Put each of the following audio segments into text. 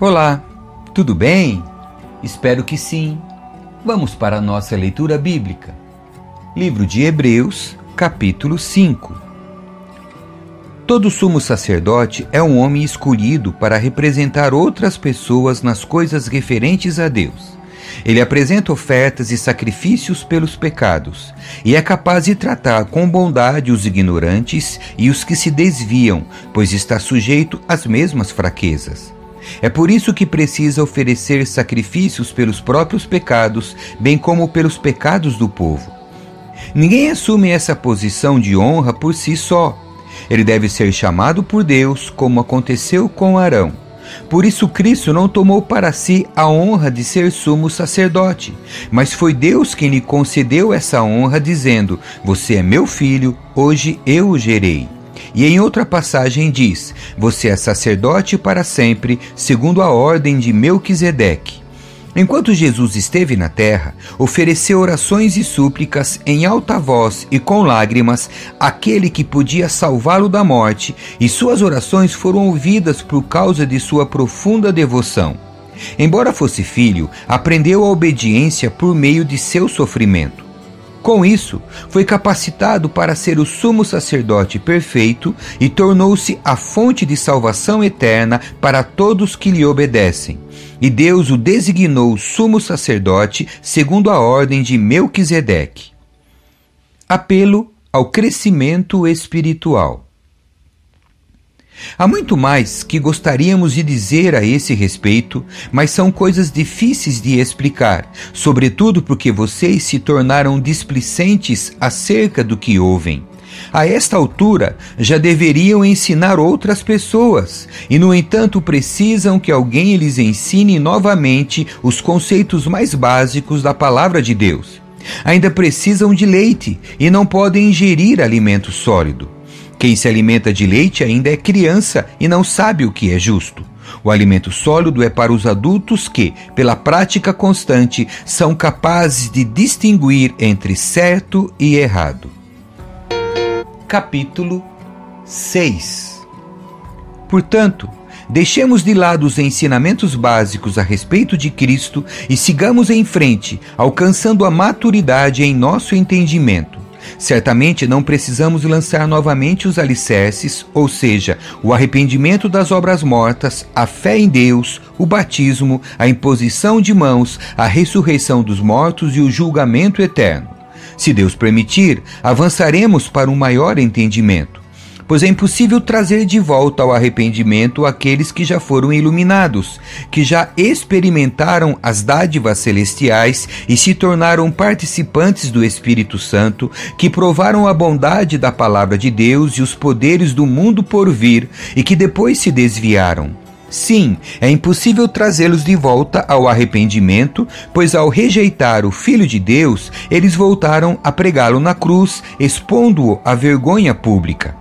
Olá, tudo bem? Espero que sim. Vamos para a nossa leitura bíblica. Livro de Hebreus, capítulo 5. Todo sumo sacerdote é um homem escolhido para representar outras pessoas nas coisas referentes a Deus. Ele apresenta ofertas e sacrifícios pelos pecados e é capaz de tratar com bondade os ignorantes e os que se desviam, pois está sujeito às mesmas fraquezas. É por isso que precisa oferecer sacrifícios pelos próprios pecados, bem como pelos pecados do povo. Ninguém assume essa posição de honra por si só. Ele deve ser chamado por Deus, como aconteceu com Arão. Por isso, Cristo não tomou para si a honra de ser sumo sacerdote, mas foi Deus quem lhe concedeu essa honra, dizendo: Você é meu filho, hoje eu o gerei. E em outra passagem diz: Você é sacerdote para sempre, segundo a ordem de Melquisedeque. Enquanto Jesus esteve na terra, ofereceu orações e súplicas em alta voz e com lágrimas àquele que podia salvá-lo da morte, e suas orações foram ouvidas por causa de sua profunda devoção. Embora fosse filho, aprendeu a obediência por meio de seu sofrimento. Com isso, foi capacitado para ser o sumo sacerdote perfeito e tornou-se a fonte de salvação eterna para todos que lhe obedecem. E Deus o designou sumo sacerdote segundo a ordem de Melquisedeque. Apelo ao crescimento espiritual. Há muito mais que gostaríamos de dizer a esse respeito, mas são coisas difíceis de explicar, sobretudo porque vocês se tornaram displicentes acerca do que ouvem. A esta altura, já deveriam ensinar outras pessoas, e no entanto precisam que alguém lhes ensine novamente os conceitos mais básicos da palavra de Deus. Ainda precisam de leite e não podem ingerir alimento sólido. Quem se alimenta de leite ainda é criança e não sabe o que é justo. O alimento sólido é para os adultos que, pela prática constante, são capazes de distinguir entre certo e errado. Capítulo 6 Portanto, deixemos de lado os ensinamentos básicos a respeito de Cristo e sigamos em frente, alcançando a maturidade em nosso entendimento. Certamente não precisamos lançar novamente os alicerces, ou seja, o arrependimento das obras mortas, a fé em Deus, o batismo, a imposição de mãos, a ressurreição dos mortos e o julgamento eterno. Se Deus permitir, avançaremos para um maior entendimento pois é impossível trazer de volta ao arrependimento aqueles que já foram iluminados, que já experimentaram as dádivas celestiais e se tornaram participantes do Espírito Santo, que provaram a bondade da palavra de Deus e os poderes do mundo por vir e que depois se desviaram. Sim, é impossível trazê-los de volta ao arrependimento, pois ao rejeitar o Filho de Deus, eles voltaram a pregá-lo na cruz, expondo-o à vergonha pública.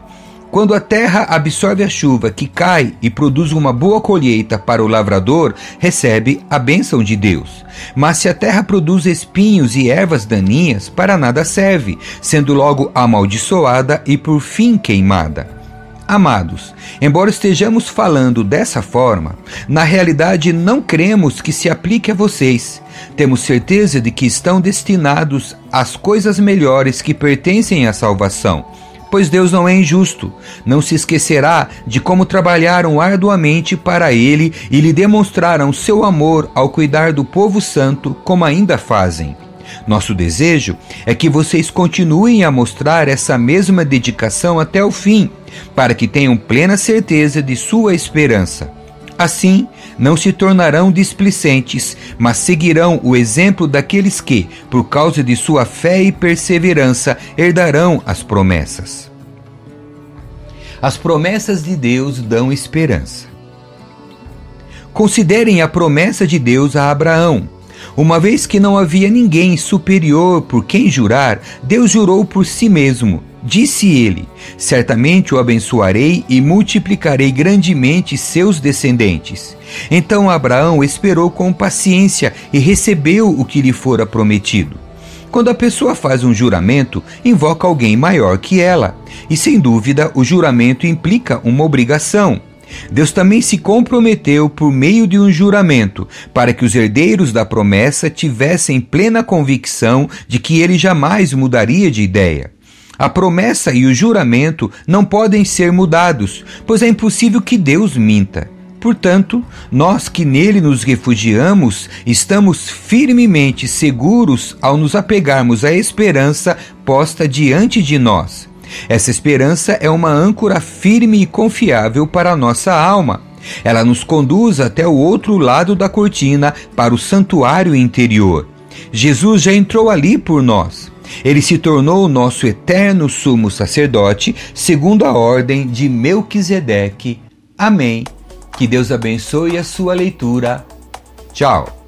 Quando a terra absorve a chuva que cai e produz uma boa colheita para o lavrador, recebe a bênção de Deus. Mas se a terra produz espinhos e ervas daninhas, para nada serve, sendo logo amaldiçoada e por fim queimada. Amados, embora estejamos falando dessa forma, na realidade não cremos que se aplique a vocês. Temos certeza de que estão destinados às coisas melhores que pertencem à salvação pois Deus não é injusto. Não se esquecerá de como trabalharam arduamente para ele e lhe demonstraram seu amor ao cuidar do povo santo, como ainda fazem. Nosso desejo é que vocês continuem a mostrar essa mesma dedicação até o fim, para que tenham plena certeza de sua esperança. Assim, não se tornarão displicentes, mas seguirão o exemplo daqueles que, por causa de sua fé e perseverança, herdarão as promessas. As promessas de Deus dão esperança. Considerem a promessa de Deus a Abraão. Uma vez que não havia ninguém superior por quem jurar, Deus jurou por si mesmo Disse ele: Certamente o abençoarei e multiplicarei grandemente seus descendentes. Então Abraão esperou com paciência e recebeu o que lhe fora prometido. Quando a pessoa faz um juramento, invoca alguém maior que ela, e sem dúvida o juramento implica uma obrigação. Deus também se comprometeu por meio de um juramento para que os herdeiros da promessa tivessem plena convicção de que ele jamais mudaria de ideia. A promessa e o juramento não podem ser mudados, pois é impossível que Deus minta. Portanto, nós que nele nos refugiamos, estamos firmemente seguros ao nos apegarmos à esperança posta diante de nós. Essa esperança é uma âncora firme e confiável para a nossa alma. Ela nos conduz até o outro lado da cortina, para o santuário interior. Jesus já entrou ali por nós. Ele se tornou o nosso eterno sumo sacerdote, segundo a ordem de Melquisedeque. Amém. Que Deus abençoe a sua leitura. Tchau.